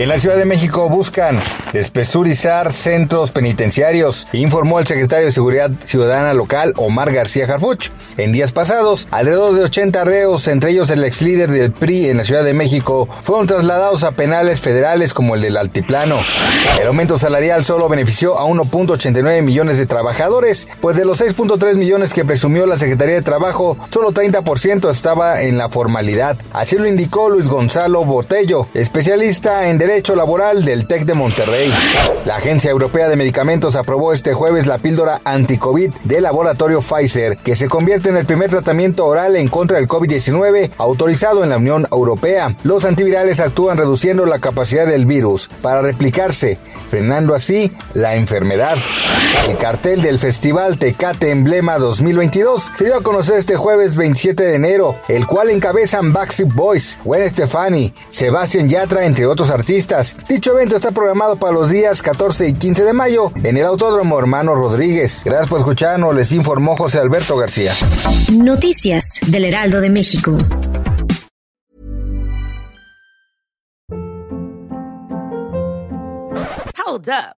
En la Ciudad de México buscan despresurizar centros penitenciarios, informó el secretario de Seguridad Ciudadana local Omar García Harfuch. En días pasados, alrededor de 80 reos, entre ellos el ex líder del PRI en la Ciudad de México, fueron trasladados a penales federales como el del Altiplano. El aumento salarial solo benefició a 1.89 millones de trabajadores, pues de los 6.3 millones que presumió la Secretaría de Trabajo, solo 30% estaba en la formalidad. Así lo indicó Luis Gonzalo Botello, especialista en Derecho Laboral del TEC de Monterrey. La Agencia Europea de Medicamentos aprobó este jueves la píldora anti-COVID del laboratorio Pfizer, que se convierte en el primer tratamiento oral en contra del COVID-19 autorizado en la Unión Europea. Los antivirales actúan reduciendo la capacidad del virus para replicarse, frenando así la enfermedad. El cartel del Festival Tecate Emblema 2022 se dio a conocer este jueves 27 de enero, el cual encabezan Backstreet Boys, Gwen Stefani, Sebastián Yatra, entre otros artistas Dicho evento está programado para los días 14 y 15 de mayo en el Autódromo Hermano Rodríguez. Gracias por escucharnos, les informó José Alberto García. Noticias del Heraldo de México. Hold up.